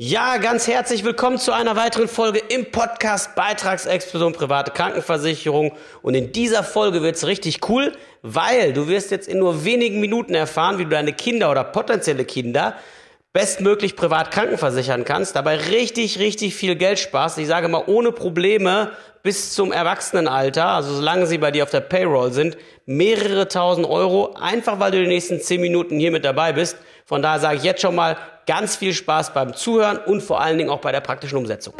Ja, ganz herzlich willkommen zu einer weiteren Folge im Podcast Beitragsexplosion private Krankenversicherung. Und in dieser Folge wird's richtig cool, weil du wirst jetzt in nur wenigen Minuten erfahren, wie du deine Kinder oder potenzielle Kinder bestmöglich privat krankenversichern kannst, dabei richtig, richtig viel Geld sparst. Ich sage mal ohne Probleme bis zum Erwachsenenalter, also solange sie bei dir auf der Payroll sind, mehrere tausend Euro, einfach weil du die nächsten zehn Minuten hier mit dabei bist. Von daher sage ich jetzt schon mal ganz viel Spaß beim Zuhören und vor allen Dingen auch bei der praktischen Umsetzung.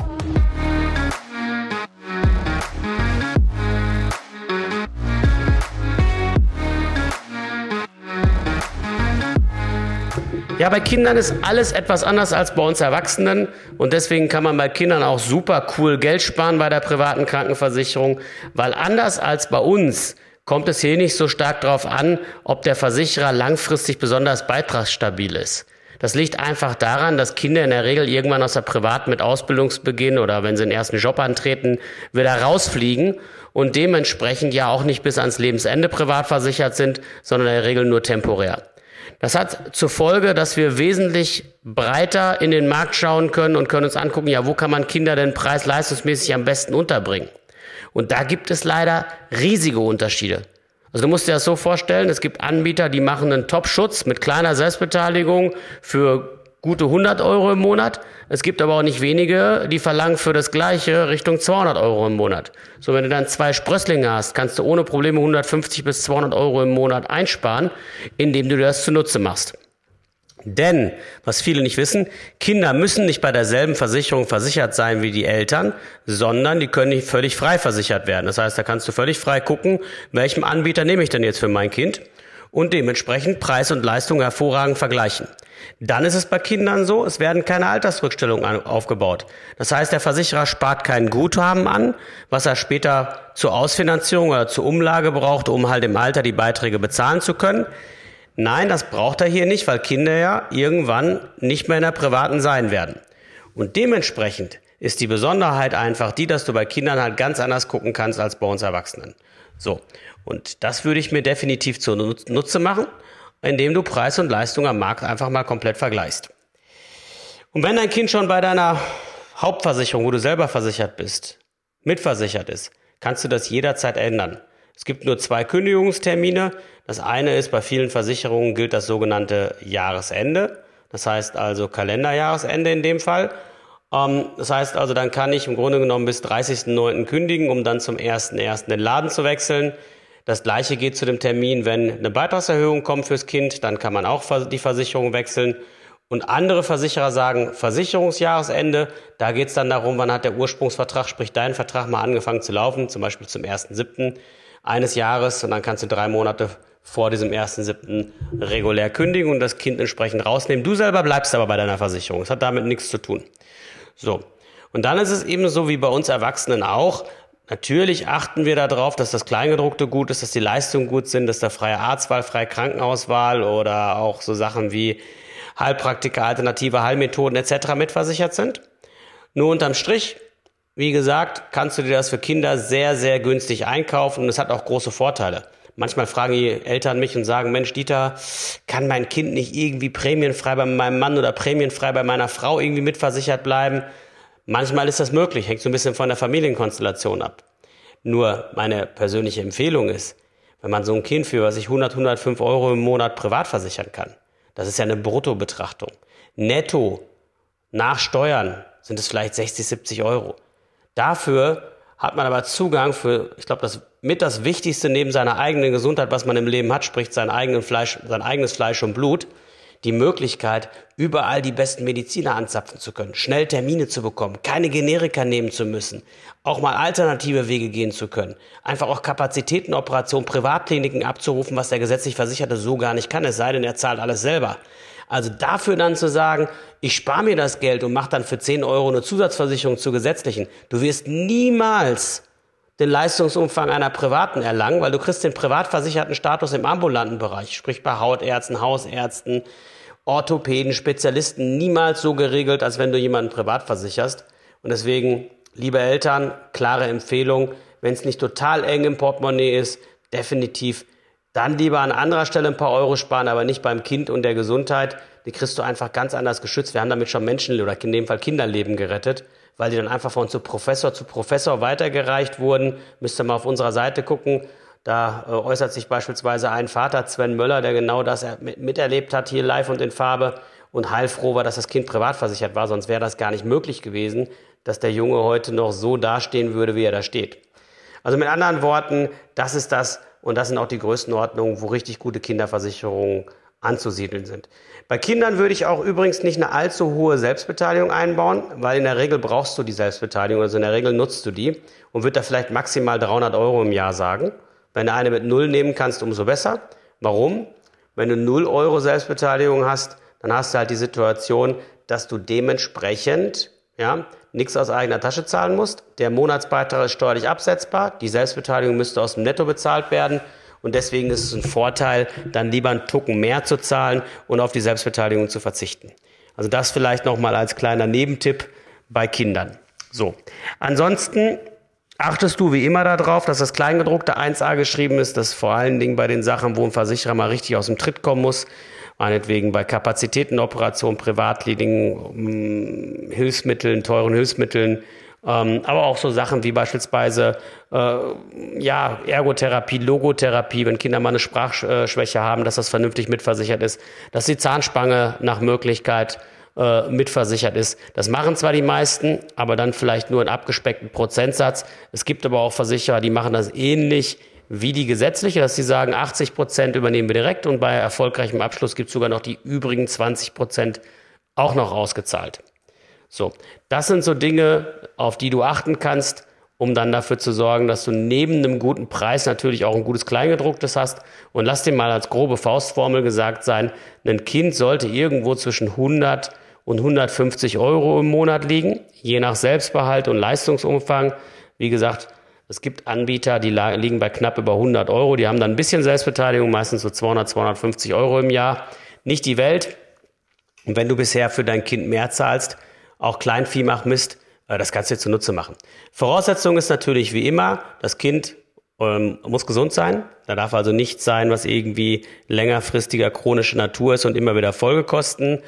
Ja, bei Kindern ist alles etwas anders als bei uns Erwachsenen und deswegen kann man bei Kindern auch super cool Geld sparen bei der privaten Krankenversicherung, weil anders als bei uns kommt es hier nicht so stark darauf an, ob der Versicherer langfristig besonders beitragsstabil ist. Das liegt einfach daran, dass Kinder in der Regel irgendwann aus der Privat mit Ausbildungsbeginn oder wenn sie den ersten Job antreten, wieder rausfliegen und dementsprechend ja auch nicht bis ans Lebensende privat versichert sind, sondern in der Regel nur temporär. Das hat zur Folge, dass wir wesentlich breiter in den Markt schauen können und können uns angucken, ja, wo kann man Kinder denn preis-leistungsmäßig am besten unterbringen? Und da gibt es leider riesige Unterschiede. Also du musst dir das so vorstellen, es gibt Anbieter, die machen einen Top-Schutz mit kleiner Selbstbeteiligung für gute 100 Euro im Monat. Es gibt aber auch nicht wenige, die verlangen für das Gleiche Richtung 200 Euro im Monat. So, wenn du dann zwei Sprösslinge hast, kannst du ohne Probleme 150 bis 200 Euro im Monat einsparen, indem du das zunutze machst. Denn, was viele nicht wissen, Kinder müssen nicht bei derselben Versicherung versichert sein wie die Eltern, sondern die können nicht völlig frei versichert werden. Das heißt, da kannst du völlig frei gucken, welchem Anbieter nehme ich denn jetzt für mein Kind und dementsprechend Preis und Leistung hervorragend vergleichen. Dann ist es bei Kindern so, es werden keine Altersrückstellungen aufgebaut. Das heißt, der Versicherer spart kein Guthaben an, was er später zur Ausfinanzierung oder zur Umlage braucht, um halt im Alter die Beiträge bezahlen zu können. Nein, das braucht er hier nicht, weil Kinder ja irgendwann nicht mehr in der privaten sein werden. Und dementsprechend ist die Besonderheit einfach die, dass du bei Kindern halt ganz anders gucken kannst als bei uns Erwachsenen. So. Und das würde ich mir definitiv zunutze machen, indem du Preis und Leistung am Markt einfach mal komplett vergleichst. Und wenn dein Kind schon bei deiner Hauptversicherung, wo du selber versichert bist, mitversichert ist, kannst du das jederzeit ändern. Es gibt nur zwei Kündigungstermine. Das eine ist, bei vielen Versicherungen gilt das sogenannte Jahresende. Das heißt also Kalenderjahresende in dem Fall. Ähm, das heißt also, dann kann ich im Grunde genommen bis 30.09. kündigen, um dann zum 1.01. den Laden zu wechseln. Das gleiche geht zu dem Termin, wenn eine Beitragserhöhung kommt fürs Kind, dann kann man auch die Versicherung wechseln. Und andere Versicherer sagen Versicherungsjahresende. Da geht es dann darum, wann hat der Ursprungsvertrag, sprich dein Vertrag mal angefangen zu laufen, zum Beispiel zum 1.7 eines Jahres und dann kannst du drei Monate vor diesem 1.7. regulär kündigen und das Kind entsprechend rausnehmen. Du selber bleibst aber bei deiner Versicherung. Das hat damit nichts zu tun. So. Und dann ist es eben so wie bei uns Erwachsenen auch. Natürlich achten wir darauf, dass das Kleingedruckte gut ist, dass die Leistungen gut sind, dass der freie Arztwahl, freie Krankenhauswahl oder auch so Sachen wie Heilpraktika, alternative Heilmethoden etc. mitversichert sind. Nur unterm Strich wie gesagt, kannst du dir das für Kinder sehr, sehr günstig einkaufen und es hat auch große Vorteile. Manchmal fragen die Eltern mich und sagen, Mensch, Dieter, kann mein Kind nicht irgendwie prämienfrei bei meinem Mann oder prämienfrei bei meiner Frau irgendwie mitversichert bleiben? Manchmal ist das möglich, hängt so ein bisschen von der Familienkonstellation ab. Nur meine persönliche Empfehlung ist, wenn man so ein Kind für, was ich 100, 105 Euro im Monat privat versichern kann, das ist ja eine Bruttobetrachtung. Netto, nach Steuern sind es vielleicht 60, 70 Euro. Dafür hat man aber Zugang für, ich glaube, das mit das Wichtigste neben seiner eigenen Gesundheit, was man im Leben hat, sprich sein, eigenen Fleisch, sein eigenes Fleisch und Blut, die Möglichkeit, überall die besten Mediziner anzapfen zu können, schnell Termine zu bekommen, keine Generika nehmen zu müssen, auch mal alternative Wege gehen zu können, einfach auch Kapazitätenoperationen, Privatkliniken abzurufen, was der gesetzlich Versicherte so gar nicht kann, es sei denn, er zahlt alles selber. Also dafür dann zu sagen, ich spare mir das Geld und mache dann für 10 Euro eine Zusatzversicherung zur gesetzlichen. Du wirst niemals den Leistungsumfang einer privaten erlangen, weil du kriegst den privat versicherten Status im ambulanten Bereich, sprich bei Hautärzten, Hausärzten, Orthopäden, Spezialisten, niemals so geregelt, als wenn du jemanden privat versicherst. Und deswegen, liebe Eltern, klare Empfehlung, wenn es nicht total eng im Portemonnaie ist, definitiv dann lieber an anderer Stelle ein paar Euro sparen, aber nicht beim Kind und der Gesundheit. die kriegst du einfach ganz anders geschützt. Wir haben damit schon Menschen oder in dem Fall Kinderleben gerettet, weil die dann einfach von zu Professor zu Professor weitergereicht wurden. Müsst ihr mal auf unserer Seite gucken. Da äh, äußert sich beispielsweise ein Vater, Sven Möller, der genau das miterlebt hat, hier live und in Farbe und heilfroh war, dass das Kind privat versichert war, sonst wäre das gar nicht möglich gewesen, dass der Junge heute noch so dastehen würde, wie er da steht. Also mit anderen Worten, das ist das und das sind auch die Größenordnungen, wo richtig gute Kinderversicherungen anzusiedeln sind. Bei Kindern würde ich auch übrigens nicht eine allzu hohe Selbstbeteiligung einbauen, weil in der Regel brauchst du die Selbstbeteiligung, also in der Regel nutzt du die und würde da vielleicht maximal 300 Euro im Jahr sagen. Wenn du eine mit Null nehmen kannst, umso besser. Warum? Wenn du 0 Euro Selbstbeteiligung hast, dann hast du halt die Situation, dass du dementsprechend ja, nichts aus eigener Tasche zahlen musst. Der Monatsbeitrag ist steuerlich absetzbar. Die Selbstbeteiligung müsste aus dem Netto bezahlt werden. Und deswegen ist es ein Vorteil, dann lieber einen Tucken mehr zu zahlen und auf die Selbstbeteiligung zu verzichten. Also das vielleicht nochmal als kleiner Nebentipp bei Kindern. So. Ansonsten achtest du wie immer darauf, dass das Kleingedruckte 1a geschrieben ist, dass vor allen Dingen bei den Sachen, wo ein Versicherer mal richtig aus dem Tritt kommen muss, meinetwegen bei Kapazitätenoperationen, Privatleading, Hilfsmitteln, teuren Hilfsmitteln, ähm, aber auch so Sachen wie beispielsweise äh, ja, Ergotherapie, Logotherapie, wenn Kinder mal eine Sprachschwäche haben, dass das vernünftig mitversichert ist, dass die Zahnspange nach Möglichkeit äh, mitversichert ist. Das machen zwar die meisten, aber dann vielleicht nur einen abgespeckten Prozentsatz. Es gibt aber auch Versicherer, die machen das ähnlich wie die gesetzliche, dass sie sagen, 80 Prozent übernehmen wir direkt und bei erfolgreichem Abschluss gibt es sogar noch die übrigen 20 Prozent auch noch ausgezahlt. So, das sind so Dinge, auf die du achten kannst, um dann dafür zu sorgen, dass du neben einem guten Preis natürlich auch ein gutes Kleingedrucktes hast. Und lass dir mal als grobe Faustformel gesagt sein, ein Kind sollte irgendwo zwischen 100 und 150 Euro im Monat liegen, je nach Selbstbehalt und Leistungsumfang. Wie gesagt, es gibt Anbieter, die liegen bei knapp über 100 Euro. Die haben dann ein bisschen Selbstbeteiligung, meistens so 200, 250 Euro im Jahr. Nicht die Welt. Und wenn du bisher für dein Kind mehr zahlst, auch Kleinvieh macht Mist, äh, das kannst du dir zunutze machen. Voraussetzung ist natürlich wie immer, das Kind ähm, muss gesund sein. Da darf also nichts sein, was irgendwie längerfristiger chronische Natur ist und immer wieder Folgekosten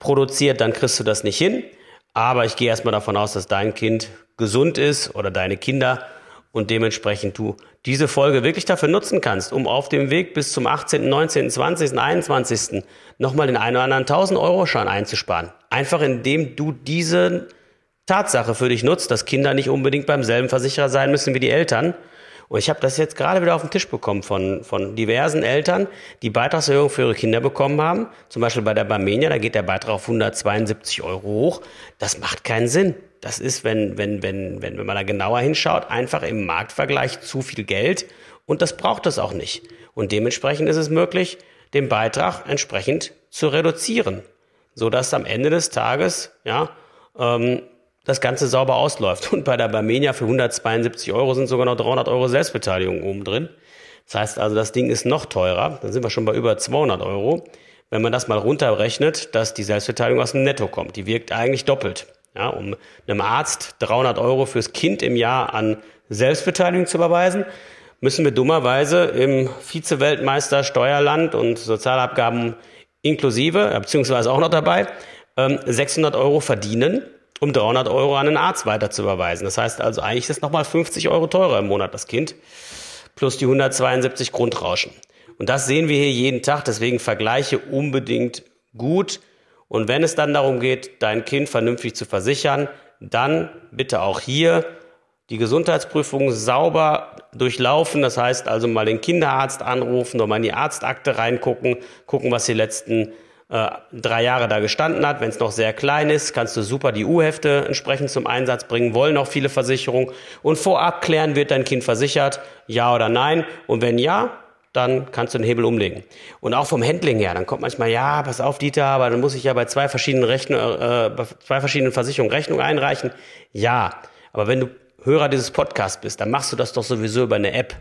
produziert. Dann kriegst du das nicht hin. Aber ich gehe erstmal davon aus, dass dein Kind gesund ist oder deine Kinder und dementsprechend du diese Folge wirklich dafür nutzen kannst, um auf dem Weg bis zum 18., 19., 20., 21. nochmal den einen oder anderen 1000 Euro Schein einzusparen. Einfach indem du diese Tatsache für dich nutzt, dass Kinder nicht unbedingt beim selben Versicherer sein müssen wie die Eltern. Und ich habe das jetzt gerade wieder auf den Tisch bekommen von, von diversen Eltern, die Beitragserhöhung für ihre Kinder bekommen haben. Zum Beispiel bei der Barmenia, da geht der Beitrag auf 172 Euro hoch. Das macht keinen Sinn. Das ist, wenn, wenn, wenn, wenn, wenn man da genauer hinschaut, einfach im Marktvergleich zu viel Geld und das braucht es auch nicht. Und dementsprechend ist es möglich, den Beitrag entsprechend zu reduzieren, so dass am Ende des Tages ja ähm, das Ganze sauber ausläuft. Und bei der Barmenia für 172 Euro sind sogar noch 300 Euro Selbstbeteiligung oben drin. Das heißt also, das Ding ist noch teurer. Dann sind wir schon bei über 200 Euro. Wenn man das mal runterrechnet, dass die Selbstbeteiligung aus dem Netto kommt, die wirkt eigentlich doppelt. Ja, um einem Arzt 300 Euro fürs Kind im Jahr an Selbstbeteiligung zu überweisen, müssen wir dummerweise im Vize-Weltmeister Steuerland und Sozialabgaben inklusive, beziehungsweise auch noch dabei, 600 ähm, Euro verdienen, um 300 Euro an einen Arzt weiter zu überweisen. Das heißt also, eigentlich ist es nochmal 50 Euro teurer im Monat, das Kind, plus die 172 Grundrauschen. Und das sehen wir hier jeden Tag, deswegen Vergleiche unbedingt gut und wenn es dann darum geht, dein Kind vernünftig zu versichern, dann bitte auch hier die Gesundheitsprüfung sauber durchlaufen. Das heißt also mal den Kinderarzt anrufen, nochmal in die Arztakte reingucken, gucken, was die letzten äh, drei Jahre da gestanden hat. Wenn es noch sehr klein ist, kannst du super die U-Hefte entsprechend zum Einsatz bringen. Wollen auch viele Versicherungen. Und vorab klären, wird dein Kind versichert, ja oder nein. Und wenn ja, dann kannst du den Hebel umlegen. Und auch vom Handling her, dann kommt manchmal, ja, pass auf, Dieter, aber dann muss ich ja bei zwei verschiedenen Rechnung, äh, bei zwei verschiedenen Versicherungen Rechnung einreichen. Ja, aber wenn du Hörer dieses Podcasts bist, dann machst du das doch sowieso über eine App.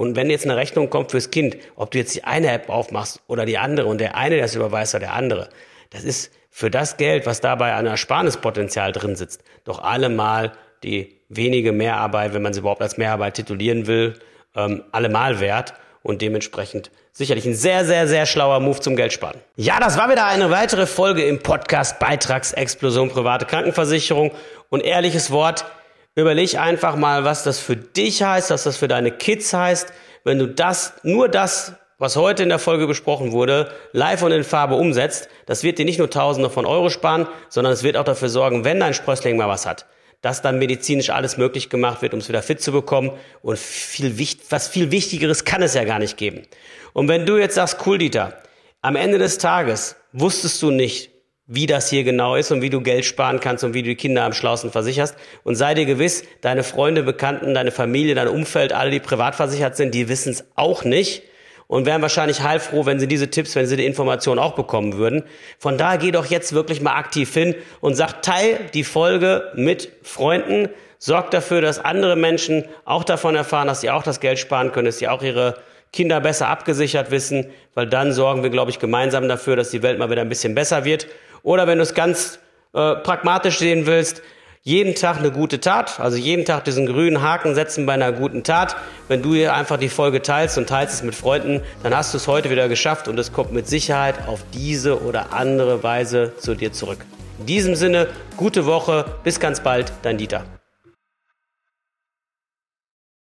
Und wenn jetzt eine Rechnung kommt fürs Kind, ob du jetzt die eine App aufmachst oder die andere und der eine das überweist oder der andere, das ist für das Geld, was dabei an Ersparnispotenzial drin sitzt, doch allemal die wenige Mehrarbeit, wenn man sie überhaupt als Mehrarbeit titulieren will, ähm, allemal wert. und dementsprechend sicherlich ein sehr, sehr, sehr schlauer Move zum Geldsparen. Ja, das war wieder eine weitere Folge im Podcast Beitragsexplosion private Krankenversicherung und ehrliches Wort, überleg einfach mal, was das für dich heißt, was das für deine Kids heißt, wenn du das, nur das, was heute in der Folge besprochen wurde, live und in Farbe umsetzt. Das wird dir nicht nur Tausende von Euro sparen, sondern es wird auch dafür sorgen, wenn dein Sprössling mal was hat, dass dann medizinisch alles möglich gemacht wird, um es wieder fit zu bekommen. Und viel, was viel Wichtigeres kann es ja gar nicht geben. Und wenn du jetzt sagst, cool, Dieter, am Ende des Tages wusstest du nicht, wie das hier genau ist und wie du Geld sparen kannst und wie du die Kinder am schlausten versicherst. Und sei dir gewiss, deine Freunde, Bekannten, deine Familie, dein Umfeld, alle, die privat versichert sind, die wissen es auch nicht und wären wahrscheinlich heilfroh, wenn sie diese Tipps, wenn sie die Informationen auch bekommen würden. Von daher geh doch jetzt wirklich mal aktiv hin und sag, teil die Folge mit Freunden, sorg dafür, dass andere Menschen auch davon erfahren, dass sie auch das Geld sparen können, dass sie auch ihre Kinder besser abgesichert wissen, weil dann sorgen wir, glaube ich, gemeinsam dafür, dass die Welt mal wieder ein bisschen besser wird. Oder wenn du es ganz äh, pragmatisch sehen willst, jeden Tag eine gute Tat, also jeden Tag diesen grünen Haken setzen bei einer guten Tat. Wenn du hier einfach die Folge teilst und teilst es mit Freunden, dann hast du es heute wieder geschafft und es kommt mit Sicherheit auf diese oder andere Weise zu dir zurück. In diesem Sinne, gute Woche, bis ganz bald, dein Dieter.